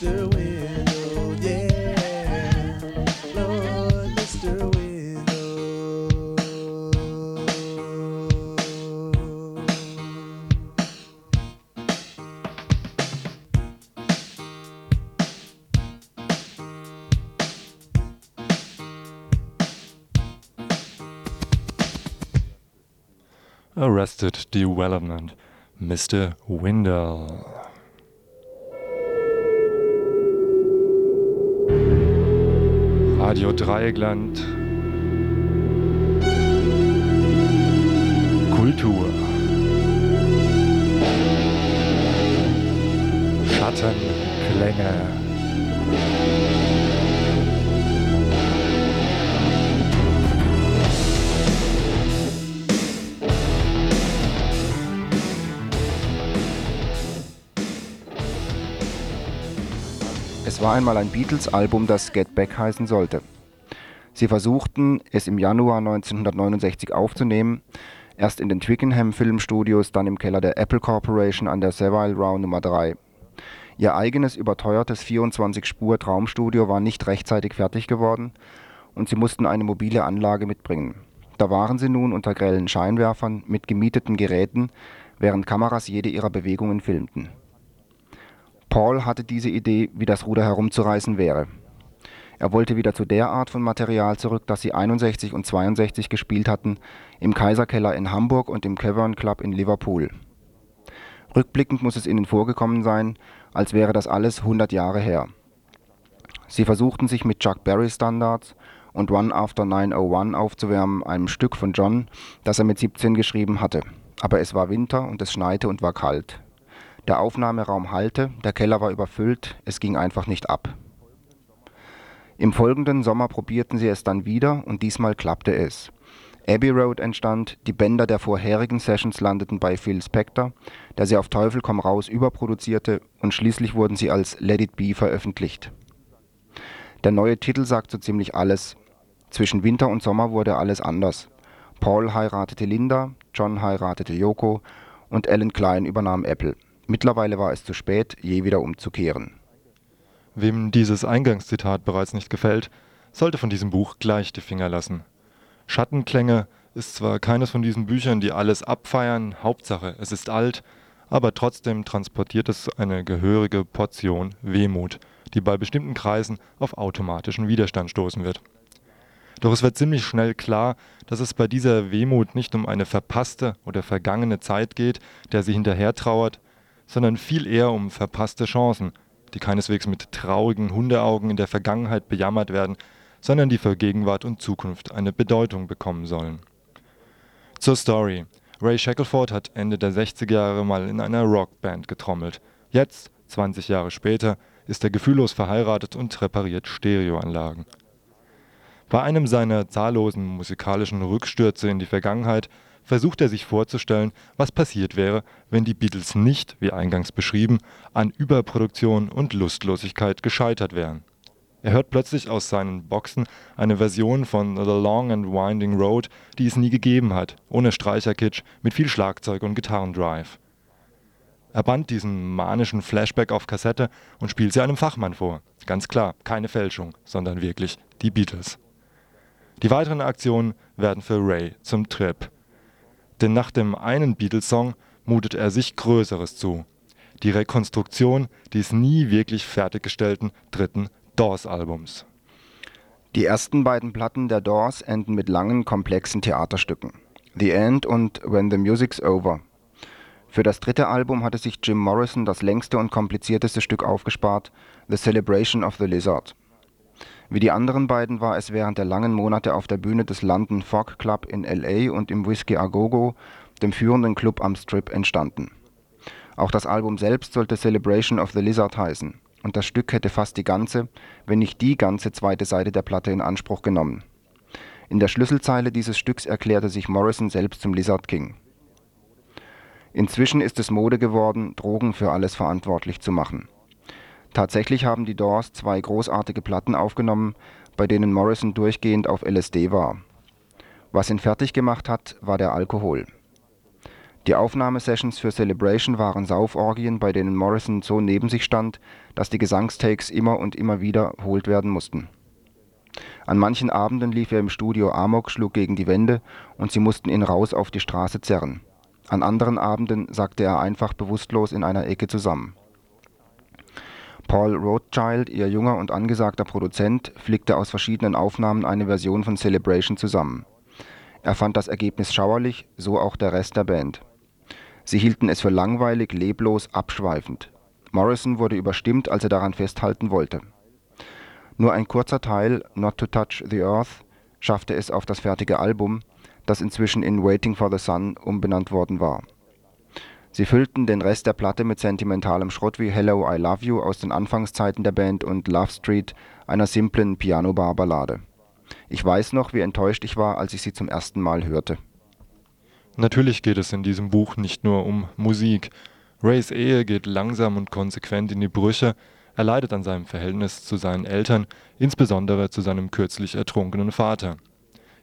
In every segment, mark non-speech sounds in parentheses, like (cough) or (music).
Mr. Window, yeah. Lord, Mr. Window. Arrested Development, Mr. Windle. Radio Dreieckland. Kultur. Schattenklänge. War einmal ein Beatles-Album, das Get Back heißen sollte. Sie versuchten, es im Januar 1969 aufzunehmen, erst in den Twickenham Filmstudios, dann im Keller der Apple Corporation an der Savile Row Nummer 3. Ihr eigenes überteuertes 24-Spur-Traumstudio war nicht rechtzeitig fertig geworden und sie mussten eine mobile Anlage mitbringen. Da waren sie nun unter grellen Scheinwerfern mit gemieteten Geräten, während Kameras jede ihrer Bewegungen filmten. Paul hatte diese Idee, wie das Ruder herumzureißen wäre. Er wollte wieder zu der Art von Material zurück, das sie 61 und 62 gespielt hatten, im Kaiserkeller in Hamburg und im Cavern Club in Liverpool. Rückblickend muss es ihnen vorgekommen sein, als wäre das alles 100 Jahre her. Sie versuchten sich mit Chuck Berry Standards und One After 901 aufzuwärmen, einem Stück von John, das er mit 17 geschrieben hatte. Aber es war Winter und es schneite und war kalt. Der Aufnahmeraum hallte, der Keller war überfüllt, es ging einfach nicht ab. Im folgenden Sommer probierten sie es dann wieder und diesmal klappte es. Abbey Road entstand, die Bänder der vorherigen Sessions landeten bei Phil Spector, der sie auf Teufel komm raus überproduzierte und schließlich wurden sie als Let It Be veröffentlicht. Der neue Titel sagt so ziemlich alles. Zwischen Winter und Sommer wurde alles anders. Paul heiratete Linda, John heiratete Yoko und Alan Klein übernahm Apple. Mittlerweile war es zu spät, je wieder umzukehren. Wem dieses Eingangszitat bereits nicht gefällt, sollte von diesem Buch gleich die Finger lassen. Schattenklänge ist zwar keines von diesen Büchern, die alles abfeiern, Hauptsache es ist alt, aber trotzdem transportiert es eine gehörige Portion Wehmut, die bei bestimmten Kreisen auf automatischen Widerstand stoßen wird. Doch es wird ziemlich schnell klar, dass es bei dieser Wehmut nicht um eine verpasste oder vergangene Zeit geht, der sie hinterher trauert, sondern viel eher um verpasste Chancen, die keineswegs mit traurigen Hundeaugen in der Vergangenheit bejammert werden, sondern die für Gegenwart und Zukunft eine Bedeutung bekommen sollen. Zur Story. Ray Shackelford hat Ende der 60er Jahre mal in einer Rockband getrommelt. Jetzt, 20 Jahre später, ist er gefühllos verheiratet und repariert Stereoanlagen. Bei einem seiner zahllosen musikalischen Rückstürze in die Vergangenheit versucht er sich vorzustellen, was passiert wäre, wenn die Beatles nicht, wie eingangs beschrieben, an Überproduktion und Lustlosigkeit gescheitert wären. Er hört plötzlich aus seinen Boxen eine Version von The Long and Winding Road, die es nie gegeben hat, ohne Streicherkitsch, mit viel Schlagzeug und Gitarrendrive. Er band diesen manischen Flashback auf Kassette und spielt sie einem Fachmann vor. Ganz klar, keine Fälschung, sondern wirklich die Beatles. Die weiteren Aktionen werden für Ray zum Trip. Denn nach dem einen Beatles-Song mutet er sich Größeres zu. Die Rekonstruktion des nie wirklich fertiggestellten dritten Doors-Albums. Die ersten beiden Platten der Doors enden mit langen, komplexen Theaterstücken. The End und When the Music's Over. Für das dritte Album hatte sich Jim Morrison das längste und komplizierteste Stück aufgespart, The Celebration of the Lizard. Wie die anderen beiden war es während der langen Monate auf der Bühne des London Fog Club in L.A. und im Whiskey A Go Go, dem führenden Club am Strip, entstanden. Auch das Album selbst sollte Celebration of the Lizard heißen und das Stück hätte fast die ganze, wenn nicht die ganze zweite Seite der Platte in Anspruch genommen. In der Schlüsselzeile dieses Stücks erklärte sich Morrison selbst zum Lizard King. Inzwischen ist es Mode geworden, Drogen für alles verantwortlich zu machen. Tatsächlich haben die Doors zwei großartige Platten aufgenommen, bei denen Morrison durchgehend auf LSD war. Was ihn fertig gemacht hat, war der Alkohol. Die Aufnahmesessions für Celebration waren Sauforgien, bei denen Morrison so neben sich stand, dass die Gesangstakes immer und immer wiederholt werden mussten. An manchen Abenden lief er im Studio Amok, schlug gegen die Wände und sie mussten ihn raus auf die Straße zerren. An anderen Abenden sackte er einfach bewusstlos in einer Ecke zusammen. Paul Rothchild, ihr junger und angesagter Produzent, flickte aus verschiedenen Aufnahmen eine Version von Celebration zusammen. Er fand das Ergebnis schauerlich, so auch der Rest der Band. Sie hielten es für langweilig, leblos, abschweifend. Morrison wurde überstimmt, als er daran festhalten wollte. Nur ein kurzer Teil, Not to Touch the Earth, schaffte es auf das fertige Album, das inzwischen in Waiting for the Sun umbenannt worden war. Sie füllten den Rest der Platte mit sentimentalem Schrott wie Hello, I Love You aus den Anfangszeiten der Band und Love Street, einer simplen Piano-Bar-Ballade. Ich weiß noch, wie enttäuscht ich war, als ich sie zum ersten Mal hörte. Natürlich geht es in diesem Buch nicht nur um Musik. Rays Ehe geht langsam und konsequent in die Brüche, er leidet an seinem Verhältnis zu seinen Eltern, insbesondere zu seinem kürzlich ertrunkenen Vater.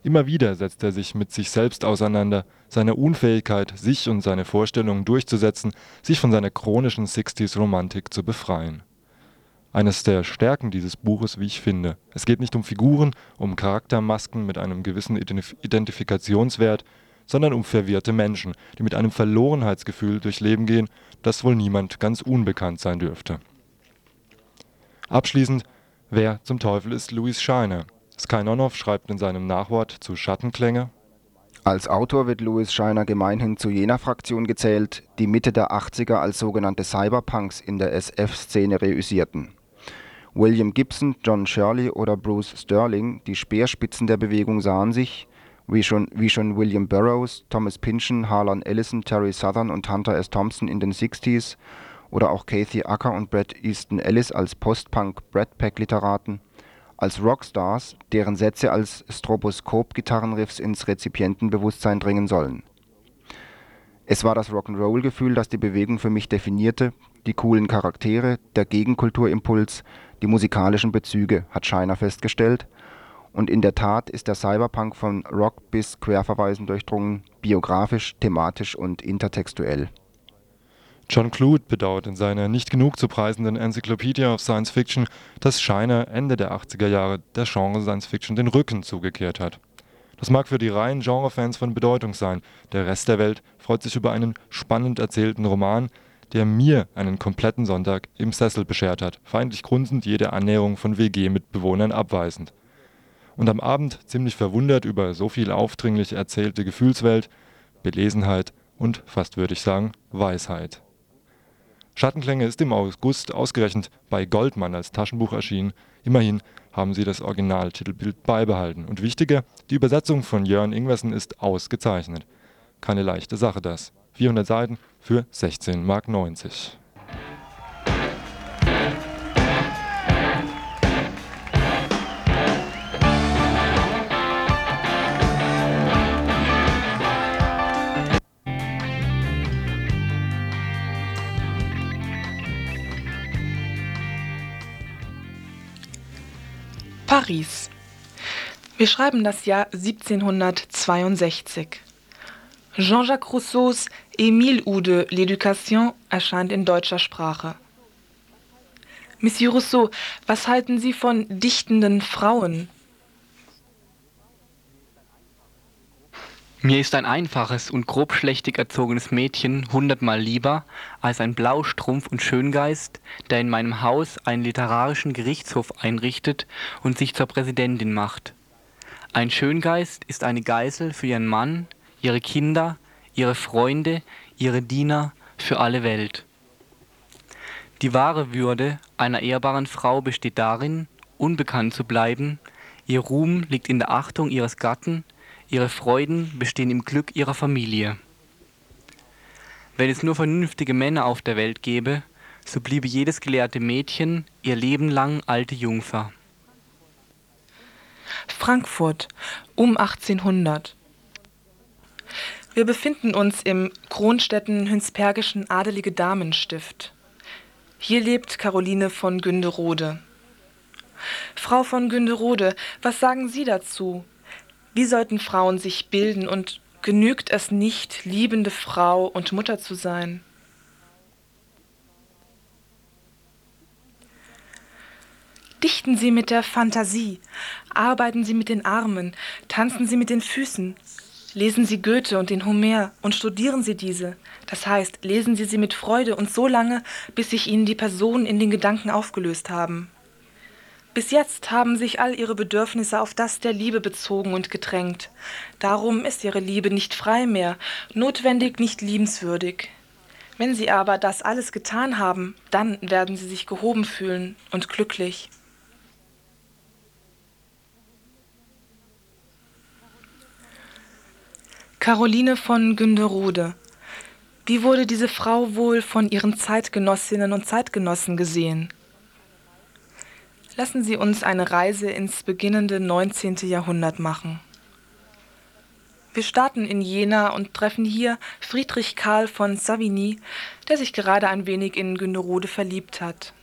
Immer wieder setzt er sich mit sich selbst auseinander, seiner Unfähigkeit, sich und seine Vorstellungen durchzusetzen, sich von seiner chronischen 60s-Romantik zu befreien. Eines der Stärken dieses Buches, wie ich finde. Es geht nicht um Figuren, um Charaktermasken mit einem gewissen Identifikationswert, sondern um verwirrte Menschen, die mit einem Verlorenheitsgefühl durchs Leben gehen, das wohl niemand ganz unbekannt sein dürfte. Abschließend, wer zum Teufel ist Louis Scheiner? Skynonoff schreibt in seinem Nachwort zu Schattenklänge als Autor wird Louis Scheiner gemeinhin zu jener Fraktion gezählt, die Mitte der 80er als sogenannte Cyberpunks in der SF-Szene reüssierten. William Gibson, John Shirley oder Bruce Sterling, die Speerspitzen der Bewegung sahen sich, wie schon, wie schon William Burroughs, Thomas Pynchon, Harlan Ellison, Terry Southern und Hunter S. Thompson in den 60s oder auch Kathy Acker und Brad Easton Ellis als Post-Punk-Brad Pack-Literaten, als Rockstars, deren Sätze als Stroboskop-Gitarrenriffs ins Rezipientenbewusstsein dringen sollen. Es war das Rock'n'Roll-Gefühl, das die Bewegung für mich definierte, die coolen Charaktere, der Gegenkulturimpuls, die musikalischen Bezüge, hat Scheiner festgestellt. Und in der Tat ist der Cyberpunk von Rock bis Querverweisen durchdrungen, biografisch, thematisch und intertextuell John Clute bedauert in seiner nicht genug zu preisenden Encyclopedia of Science Fiction, dass Scheiner Ende der 80er Jahre der Genre Science Fiction den Rücken zugekehrt hat. Das mag für die reinen Genrefans von Bedeutung sein, der Rest der Welt freut sich über einen spannend erzählten Roman, der mir einen kompletten Sonntag im Sessel beschert hat, feindlich grunzend jede Annäherung von WG-Mitbewohnern abweisend. Und am Abend ziemlich verwundert über so viel aufdringlich erzählte Gefühlswelt, Belesenheit und, fast würde ich sagen, Weisheit. Schattenklänge ist im August ausgerechnet bei Goldmann als Taschenbuch erschienen. Immerhin haben sie das Originaltitelbild beibehalten. Und wichtiger, die Übersetzung von Jörn Ingwersen ist ausgezeichnet. Keine leichte Sache das. 400 Seiten für 16,90 Mark. Paris. Wir schreiben das Jahr 1762. Jean-Jacques Rousseaus Émile ou de l'Éducation erscheint in deutscher Sprache. Monsieur Rousseau, was halten Sie von dichtenden Frauen? Mir ist ein einfaches und grobschlächtig erzogenes Mädchen hundertmal lieber als ein Blaustrumpf und Schöngeist, der in meinem Haus einen literarischen Gerichtshof einrichtet und sich zur Präsidentin macht. Ein Schöngeist ist eine Geißel für ihren Mann, ihre Kinder, ihre Freunde, ihre Diener, für alle Welt. Die wahre Würde einer ehrbaren Frau besteht darin, unbekannt zu bleiben, ihr Ruhm liegt in der Achtung ihres Gatten, Ihre Freuden bestehen im Glück ihrer Familie. Wenn es nur vernünftige Männer auf der Welt gäbe, so bliebe jedes gelehrte Mädchen ihr Leben lang alte Jungfer. Frankfurt um 1800. Wir befinden uns im Kronstetten-Hünspergischen Adelige Damenstift. Hier lebt Caroline von Günderode. Frau von Günderode, was sagen Sie dazu? Wie sollten Frauen sich bilden und Genügt es nicht, liebende Frau und Mutter zu sein? Dichten Sie mit der Fantasie, arbeiten Sie mit den Armen, tanzen Sie mit den Füßen, lesen Sie Goethe und den Homer und studieren Sie diese. Das heißt, lesen Sie sie mit Freude und so lange, bis sich Ihnen die Personen in den Gedanken aufgelöst haben. Bis jetzt haben sich all Ihre Bedürfnisse auf das der Liebe bezogen und gedrängt. Darum ist Ihre Liebe nicht frei mehr, notwendig nicht liebenswürdig. Wenn Sie aber das alles getan haben, dann werden Sie sich gehoben fühlen und glücklich. Caroline von Günderode. Wie wurde diese Frau wohl von ihren Zeitgenossinnen und Zeitgenossen gesehen? Lassen Sie uns eine Reise ins beginnende 19. Jahrhundert machen. Wir starten in Jena und treffen hier Friedrich Karl von Savigny, der sich gerade ein wenig in Günderode verliebt hat.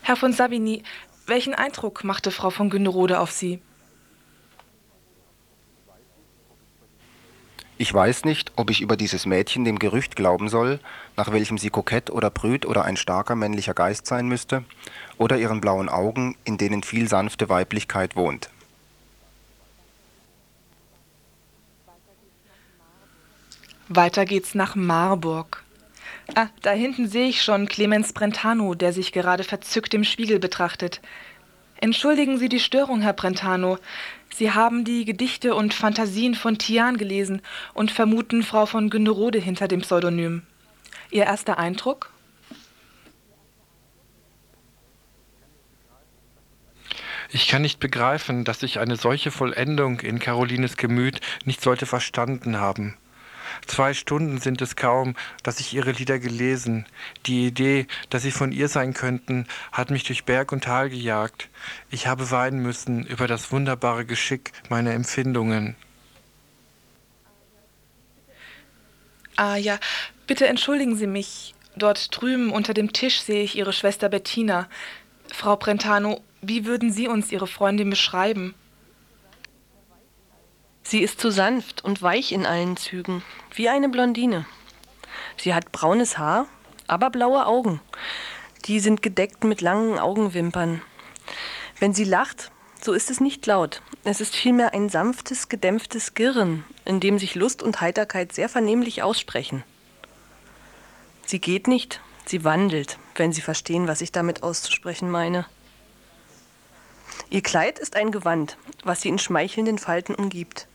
Herr von Savigny, welchen Eindruck machte Frau von Günderode auf Sie? Ich weiß nicht, ob ich über dieses Mädchen dem Gerücht glauben soll, nach welchem sie kokett oder brüt oder ein starker männlicher Geist sein müsste, oder ihren blauen Augen, in denen viel sanfte Weiblichkeit wohnt. Weiter geht's nach Marburg. Ah, da hinten sehe ich schon Clemens Brentano, der sich gerade verzückt im Spiegel betrachtet. Entschuldigen Sie die Störung, Herr Brentano. Sie haben die Gedichte und Fantasien von Tian gelesen und vermuten Frau von Günderode hinter dem Pseudonym. Ihr erster Eindruck? Ich kann nicht begreifen, dass ich eine solche Vollendung in Carolines Gemüt nicht sollte verstanden haben. Zwei Stunden sind es kaum, dass ich ihre Lieder gelesen. Die Idee, dass sie von ihr sein könnten, hat mich durch Berg und Tal gejagt. Ich habe weinen müssen über das wunderbare Geschick meiner Empfindungen. Ah ja, bitte entschuldigen Sie mich. Dort drüben unter dem Tisch sehe ich Ihre Schwester Bettina. Frau Brentano, wie würden Sie uns Ihre Freundin beschreiben? Sie ist zu sanft und weich in allen Zügen, wie eine Blondine. Sie hat braunes Haar, aber blaue Augen. Die sind gedeckt mit langen Augenwimpern. Wenn sie lacht, so ist es nicht laut. Es ist vielmehr ein sanftes, gedämpftes Girren, in dem sich Lust und Heiterkeit sehr vernehmlich aussprechen. Sie geht nicht, sie wandelt, wenn Sie verstehen, was ich damit auszusprechen meine. Ihr Kleid ist ein Gewand, was sie in schmeichelnden Falten umgibt.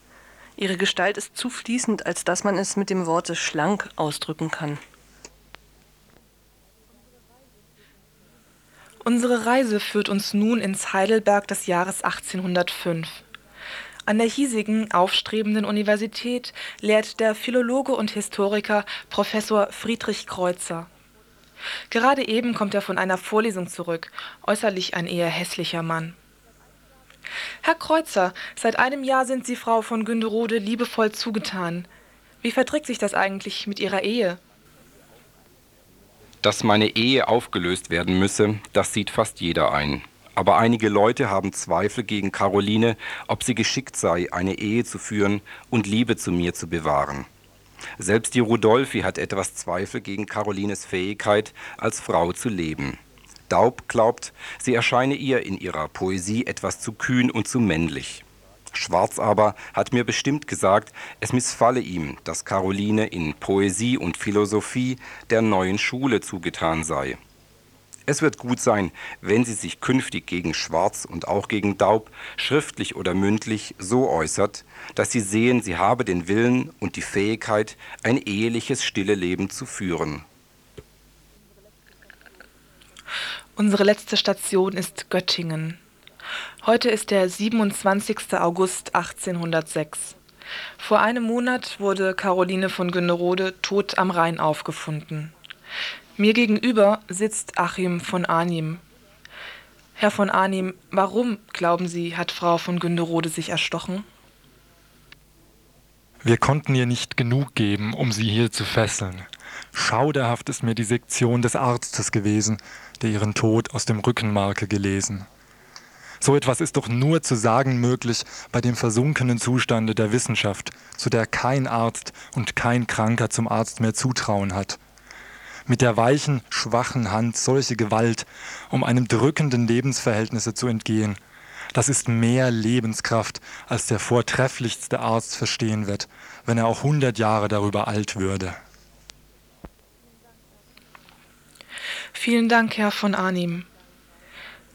Ihre Gestalt ist zu fließend, als dass man es mit dem Worte schlank ausdrücken kann. Unsere Reise führt uns nun ins Heidelberg des Jahres 1805. An der hiesigen, aufstrebenden Universität lehrt der Philologe und Historiker Professor Friedrich Kreuzer. Gerade eben kommt er von einer Vorlesung zurück, äußerlich ein eher hässlicher Mann. Herr Kreuzer, seit einem Jahr sind Sie Frau von Günderode liebevoll zugetan. Wie verträgt sich das eigentlich mit Ihrer Ehe? Dass meine Ehe aufgelöst werden müsse, das sieht fast jeder ein. Aber einige Leute haben Zweifel gegen Caroline, ob sie geschickt sei, eine Ehe zu führen und Liebe zu mir zu bewahren. Selbst die Rudolfi hat etwas Zweifel gegen Carolines Fähigkeit, als Frau zu leben. Daub glaubt, sie erscheine ihr in ihrer Poesie etwas zu kühn und zu männlich. Schwarz aber hat mir bestimmt gesagt, es missfalle ihm, dass Caroline in Poesie und Philosophie der neuen Schule zugetan sei. Es wird gut sein, wenn sie sich künftig gegen Schwarz und auch gegen Daub schriftlich oder mündlich so äußert, dass sie sehen, sie habe den Willen und die Fähigkeit, ein eheliches, stille Leben zu führen. Unsere letzte Station ist Göttingen. Heute ist der 27. August 1806. Vor einem Monat wurde Caroline von Günnerode tot am Rhein aufgefunden. Mir gegenüber sitzt Achim von Arnim. Herr von Arnim, warum, glauben Sie, hat Frau von Günderode sich erstochen? Wir konnten ihr nicht genug geben, um sie hier zu fesseln. Schauderhaft ist mir die Sektion des Arztes gewesen, der ihren Tod aus dem Rückenmarke gelesen. So etwas ist doch nur zu sagen möglich bei dem versunkenen Zustande der Wissenschaft, zu der kein Arzt und kein Kranker zum Arzt mehr Zutrauen hat. Mit der weichen, schwachen Hand solche Gewalt, um einem drückenden Lebensverhältnisse zu entgehen, das ist mehr Lebenskraft, als der vortrefflichste Arzt verstehen wird, wenn er auch hundert Jahre darüber alt würde. Vielen Dank, Herr von Arnim.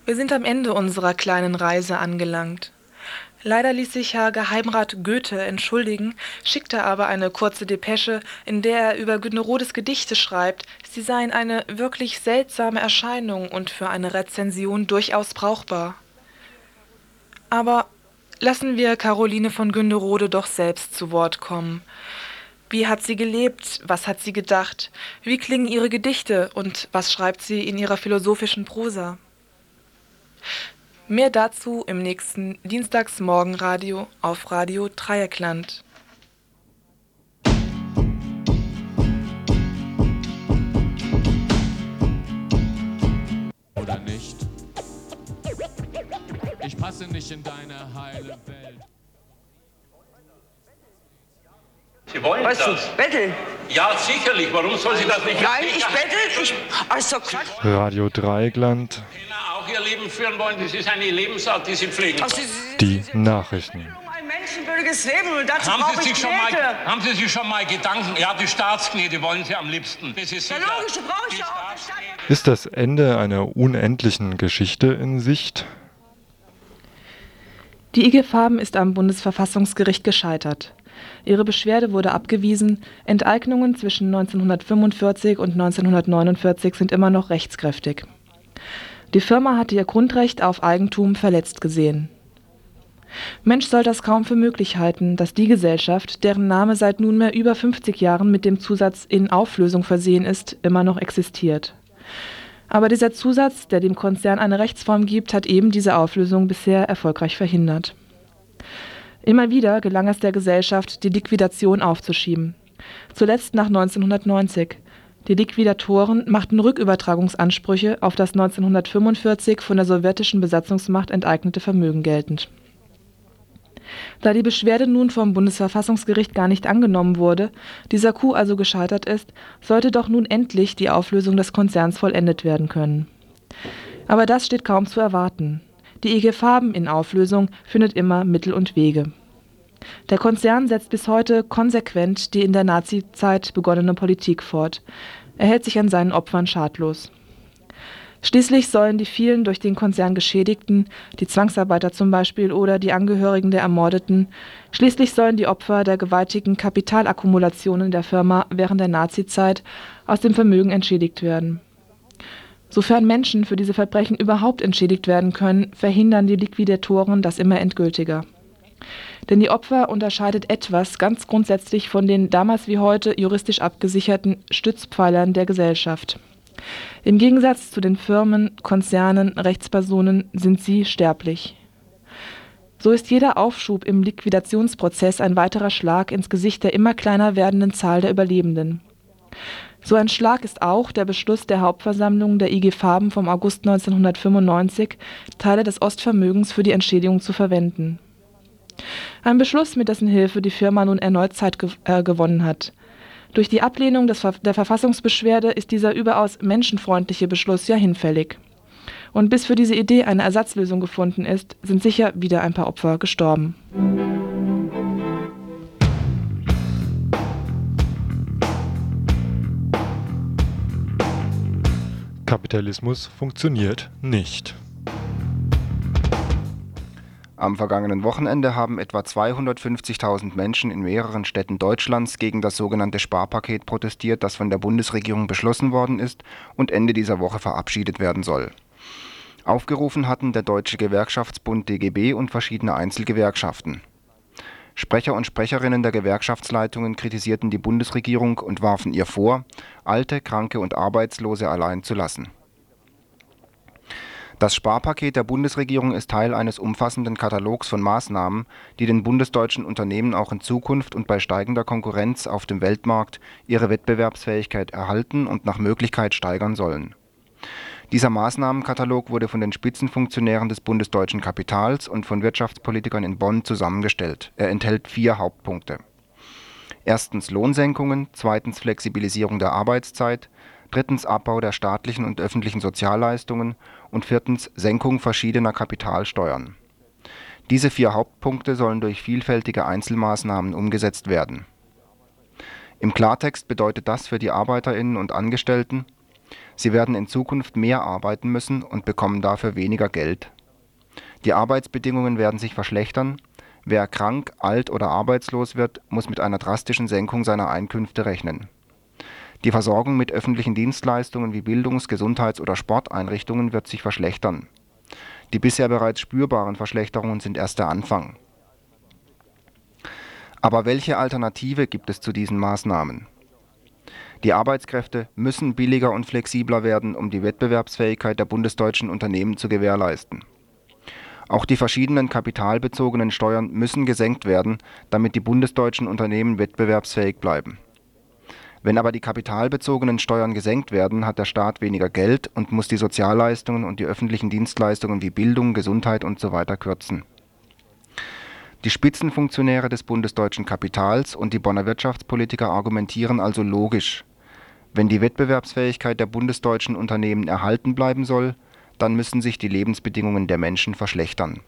Wir sind am Ende unserer kleinen Reise angelangt. Leider ließ sich Herr Geheimrat Goethe entschuldigen, schickte aber eine kurze Depesche, in der er über Günderodes Gedichte schreibt, sie seien eine wirklich seltsame Erscheinung und für eine Rezension durchaus brauchbar. Aber lassen wir Caroline von Günderode doch selbst zu Wort kommen. Wie hat sie gelebt? Was hat sie gedacht? Wie klingen ihre Gedichte und was schreibt sie in ihrer philosophischen Prosa? Mehr dazu im nächsten Dienstagsmorgenradio auf Radio Dreieckland. Oder nicht? Ich passe nicht in deine heile Welt. Sie wollen Weißt du, das? betteln? Ja, sicherlich. Warum soll sie das nicht? Nein, ich bettel, ich. Also. Radio Dreieckland, auch ihr Leben führen wollen. Das ist eine Lebensart, die sie pflegen. Also, Sie- die Nachrichten. ein menschenwürdiges Leben und dazu Haben Sie, ich sich schon mal, haben Sie sich schon mal Gedanken? Ja, die Staatsknete wollen Sie am liebsten. Das ist Ja, sicher. logisch, brauche ich auch. Ist das Ende einer unendlichen Geschichte in Sicht? Die IG Farben ist am Bundesverfassungsgericht gescheitert. Ihre Beschwerde wurde abgewiesen. Enteignungen zwischen 1945 und 1949 sind immer noch rechtskräftig. Die Firma hatte ihr Grundrecht auf Eigentum verletzt gesehen. Mensch soll das kaum für möglich halten, dass die Gesellschaft, deren Name seit nunmehr über 50 Jahren mit dem Zusatz in Auflösung versehen ist, immer noch existiert. Aber dieser Zusatz, der dem Konzern eine Rechtsform gibt, hat eben diese Auflösung bisher erfolgreich verhindert. Immer wieder gelang es der Gesellschaft, die Liquidation aufzuschieben. Zuletzt nach 1990. Die Liquidatoren machten Rückübertragungsansprüche auf das 1945 von der sowjetischen Besatzungsmacht enteignete Vermögen geltend. Da die Beschwerde nun vom Bundesverfassungsgericht gar nicht angenommen wurde, dieser Coup also gescheitert ist, sollte doch nun endlich die Auflösung des Konzerns vollendet werden können. Aber das steht kaum zu erwarten. Die IG Farben in Auflösung findet immer Mittel und Wege. Der Konzern setzt bis heute konsequent die in der Nazizeit begonnene Politik fort. Er hält sich an seinen Opfern schadlos. Schließlich sollen die vielen durch den Konzern Geschädigten, die Zwangsarbeiter zum Beispiel oder die Angehörigen der Ermordeten, schließlich sollen die Opfer der gewaltigen Kapitalakkumulationen der Firma während der Nazizeit aus dem Vermögen entschädigt werden. Sofern Menschen für diese Verbrechen überhaupt entschädigt werden können, verhindern die Liquidatoren das immer endgültiger. Denn die Opfer unterscheidet etwas ganz grundsätzlich von den damals wie heute juristisch abgesicherten Stützpfeilern der Gesellschaft. Im Gegensatz zu den Firmen, Konzernen, Rechtspersonen sind sie sterblich. So ist jeder Aufschub im Liquidationsprozess ein weiterer Schlag ins Gesicht der immer kleiner werdenden Zahl der Überlebenden. So ein Schlag ist auch der Beschluss der Hauptversammlung der IG Farben vom August 1995, Teile des Ostvermögens für die Entschädigung zu verwenden. Ein Beschluss, mit dessen Hilfe die Firma nun erneut Zeit gew äh, gewonnen hat. Durch die Ablehnung des der Verfassungsbeschwerde ist dieser überaus menschenfreundliche Beschluss ja hinfällig. Und bis für diese Idee eine Ersatzlösung gefunden ist, sind sicher wieder ein paar Opfer gestorben. Kapitalismus funktioniert nicht. Am vergangenen Wochenende haben etwa 250.000 Menschen in mehreren Städten Deutschlands gegen das sogenannte Sparpaket protestiert, das von der Bundesregierung beschlossen worden ist und Ende dieser Woche verabschiedet werden soll. Aufgerufen hatten der Deutsche Gewerkschaftsbund DGB und verschiedene Einzelgewerkschaften. Sprecher und Sprecherinnen der Gewerkschaftsleitungen kritisierten die Bundesregierung und warfen ihr vor, Alte, Kranke und Arbeitslose allein zu lassen. Das Sparpaket der Bundesregierung ist Teil eines umfassenden Katalogs von Maßnahmen, die den bundesdeutschen Unternehmen auch in Zukunft und bei steigender Konkurrenz auf dem Weltmarkt ihre Wettbewerbsfähigkeit erhalten und nach Möglichkeit steigern sollen. Dieser Maßnahmenkatalog wurde von den Spitzenfunktionären des bundesdeutschen Kapitals und von Wirtschaftspolitikern in Bonn zusammengestellt. Er enthält vier Hauptpunkte. Erstens Lohnsenkungen, zweitens Flexibilisierung der Arbeitszeit, drittens Abbau der staatlichen und öffentlichen Sozialleistungen und viertens Senkung verschiedener Kapitalsteuern. Diese vier Hauptpunkte sollen durch vielfältige Einzelmaßnahmen umgesetzt werden. Im Klartext bedeutet das für die Arbeiterinnen und Angestellten Sie werden in Zukunft mehr arbeiten müssen und bekommen dafür weniger Geld. Die Arbeitsbedingungen werden sich verschlechtern, wer krank, alt oder arbeitslos wird, muss mit einer drastischen Senkung seiner Einkünfte rechnen. Die Versorgung mit öffentlichen Dienstleistungen wie Bildungs Gesundheits oder Sporteinrichtungen wird sich verschlechtern. Die bisher bereits spürbaren Verschlechterungen sind erst der Anfang. Aber welche Alternative gibt es zu diesen Maßnahmen die Arbeitskräfte müssen billiger und flexibler werden, um die Wettbewerbsfähigkeit der bundesdeutschen Unternehmen zu gewährleisten. Auch die verschiedenen kapitalbezogenen Steuern müssen gesenkt werden, damit die bundesdeutschen Unternehmen wettbewerbsfähig bleiben. Wenn aber die kapitalbezogenen Steuern gesenkt werden, hat der Staat weniger Geld und muss die Sozialleistungen und die öffentlichen Dienstleistungen wie Bildung, Gesundheit usw. So kürzen. Die Spitzenfunktionäre des bundesdeutschen Kapitals und die Bonner Wirtschaftspolitiker argumentieren also logisch wenn die Wettbewerbsfähigkeit der bundesdeutschen Unternehmen erhalten bleiben soll, dann müssen sich die Lebensbedingungen der Menschen verschlechtern.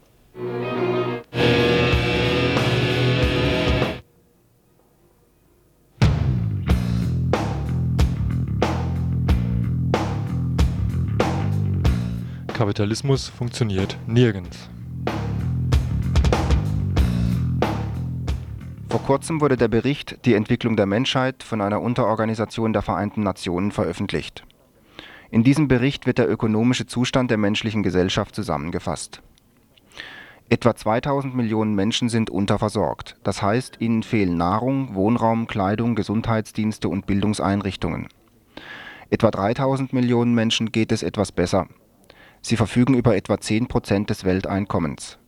Kapitalismus funktioniert nirgends. Vor kurzem wurde der Bericht Die Entwicklung der Menschheit von einer Unterorganisation der Vereinten Nationen veröffentlicht. In diesem Bericht wird der ökonomische Zustand der menschlichen Gesellschaft zusammengefasst. Etwa 2000 Millionen Menschen sind unterversorgt, das heißt, ihnen fehlen Nahrung, Wohnraum, Kleidung, Gesundheitsdienste und Bildungseinrichtungen. Etwa 3000 Millionen Menschen geht es etwas besser. Sie verfügen über etwa 10 Prozent des Welteinkommens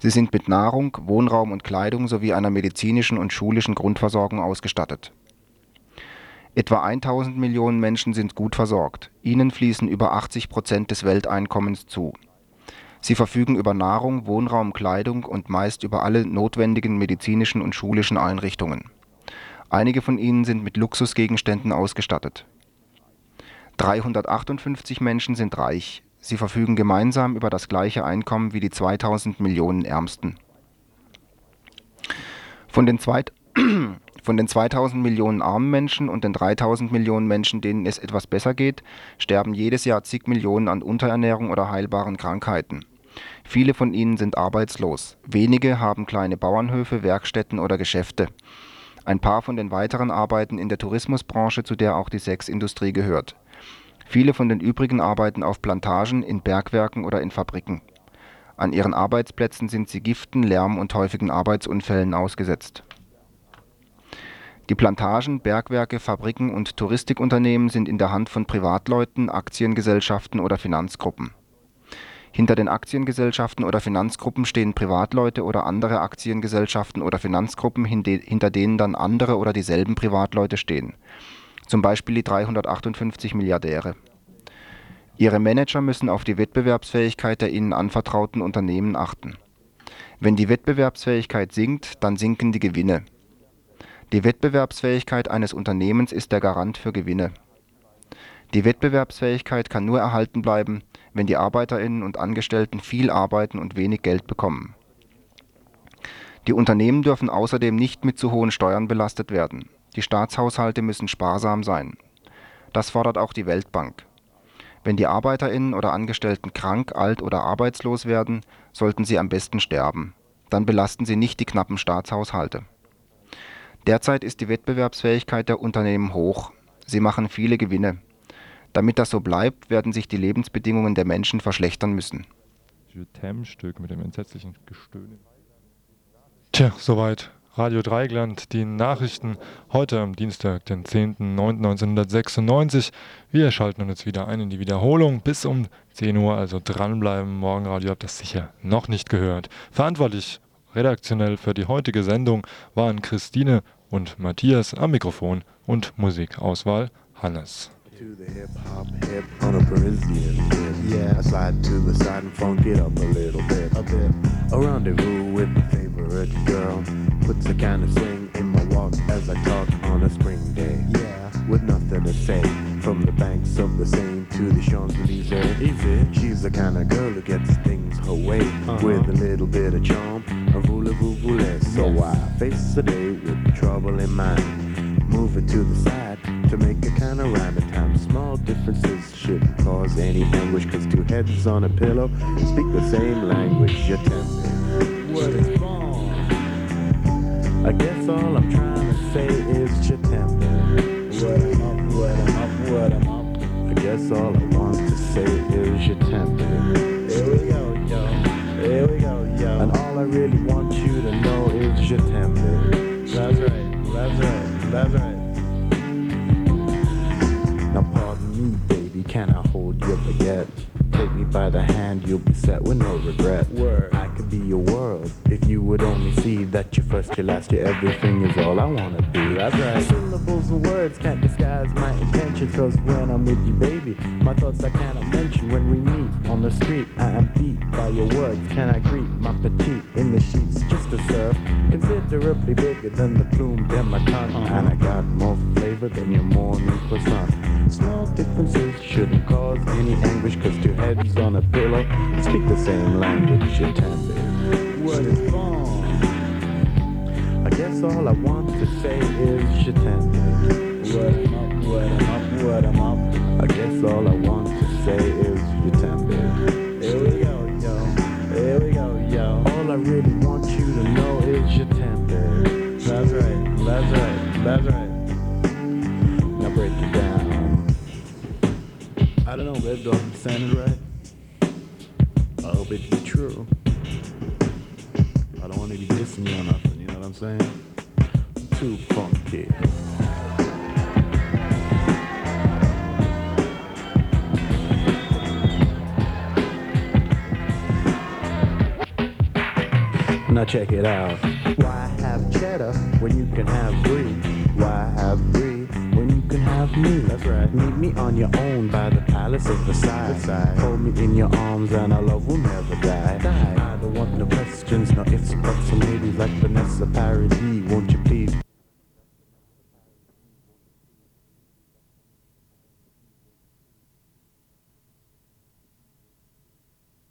Sie sind mit Nahrung, Wohnraum und Kleidung sowie einer medizinischen und schulischen Grundversorgung ausgestattet. Etwa 1000 Millionen Menschen sind gut versorgt, ihnen fließen über 80 Prozent des Welteinkommens zu. Sie verfügen über Nahrung, Wohnraum, Kleidung und meist über alle notwendigen medizinischen und schulischen Einrichtungen. Einige von ihnen sind mit Luxusgegenständen ausgestattet. 358 Menschen sind reich Sie verfügen gemeinsam über das gleiche Einkommen wie die 2000 Millionen Ärmsten. Von den, zweit (clears throat) von den 2000 Millionen armen Menschen und den 3000 Millionen Menschen, denen es etwas besser geht, sterben jedes Jahr zig Millionen an Unterernährung oder heilbaren Krankheiten. Viele von ihnen sind arbeitslos. Wenige haben kleine Bauernhöfe, Werkstätten oder Geschäfte. Ein paar von den weiteren arbeiten in der Tourismusbranche, zu der auch die Sexindustrie gehört. Viele von den übrigen arbeiten auf Plantagen, in Bergwerken oder in Fabriken. An ihren Arbeitsplätzen sind sie Giften, Lärm und häufigen Arbeitsunfällen ausgesetzt. Die Plantagen, Bergwerke, Fabriken und Touristikunternehmen sind in der Hand von Privatleuten, Aktiengesellschaften oder Finanzgruppen. Hinter den Aktiengesellschaften oder Finanzgruppen stehen Privatleute oder andere Aktiengesellschaften oder Finanzgruppen, hinter denen dann andere oder dieselben Privatleute stehen zum Beispiel die 358 Milliardäre. Ihre Manager müssen auf die Wettbewerbsfähigkeit der ihnen anvertrauten Unternehmen achten. Wenn die Wettbewerbsfähigkeit sinkt, dann sinken die Gewinne. Die Wettbewerbsfähigkeit eines Unternehmens ist der Garant für Gewinne. Die Wettbewerbsfähigkeit kann nur erhalten bleiben, wenn die Arbeiterinnen und Angestellten viel arbeiten und wenig Geld bekommen. Die Unternehmen dürfen außerdem nicht mit zu hohen Steuern belastet werden die Staatshaushalte müssen sparsam sein. Das fordert auch die Weltbank. Wenn die Arbeiterinnen oder Angestellten krank, alt oder arbeitslos werden, sollten sie am besten sterben. Dann belasten sie nicht die knappen Staatshaushalte. Derzeit ist die Wettbewerbsfähigkeit der Unternehmen hoch. Sie machen viele Gewinne. Damit das so bleibt, werden sich die Lebensbedingungen der Menschen verschlechtern müssen. Stück mit dem entsetzlichen Gestöhne. Tja, soweit Radio Dreigland, die Nachrichten heute am Dienstag, den 10.09.1996. Wir schalten uns wieder ein in die Wiederholung bis um 10 Uhr, also dranbleiben. Morgenradio habt das sicher noch nicht gehört. Verantwortlich redaktionell für die heutige Sendung waren Christine und Matthias am Mikrofon und Musikauswahl Hannes. To the hip hop hip on a Parisian tip. Yeah, I slide to the side and funk it up a little bit. A bit. A rendezvous with my favorite girl. Puts a kind of swing in my walk as I talk on a spring day. Yeah, with nothing to say. From the banks of the Seine to the Champs Elysees. Easy. She's the kind of girl who gets things her way uh-huh. with a little bit of charm. A voulez-vous voulez. So I face the day with trouble in mind. Move it to the side to make a kind of rhyme at times. Small differences shouldn't cause any anguish, cause two heads on a pillow speak the same language. You tell me what is wrong. I guess all I'm trying to say is Chitembe. What I'm up, what I'm up, what I'm up. I guess all I want to say is Chitembe. Here we go, yo. Here we go, yo. And all I really want you to know is Chitembe. That's right, that's right, that's right. By the hand, you'll be set with no regret. Word. I could be your world if you would only see that your first, your last, your everything is all I wanna be. That's right. Syllables and words can't disguise my intentions, cause when I'm with you, baby, my thoughts I cannot mention. When we meet on the street, I am beat by your words. Can I greet my petite in the sheets just to serve? Considerably bigger than the plume in my tongue, uh-huh. and I got more flavor than your morning croissant. Small differences shouldn't cause any anguish, cause two heads on a pillow speak the same language. You tell me what is wrong. I guess all I want to say is Shatembe. What I'm up, what I'm up, what I'm up. I guess all I want to say is Shatembe. Here we go, yo. Here we go, yo. All I really want you to know is Shatembe. That's right, that's right, that's right. Now break it down. I don't know, babe, do I saying it right? I hope it's true. Be you or nothing, you know what I'm saying? Too funky. Now check it out. Why have cheddar when you can have brie? Why have brie when you can have me? That's right. Meet me on your own by the palace of Versailles. Hold me in your arms and our love will never die. I no questions, no ifs, buts, or maybe like Vanessa Paradis. Won't you please?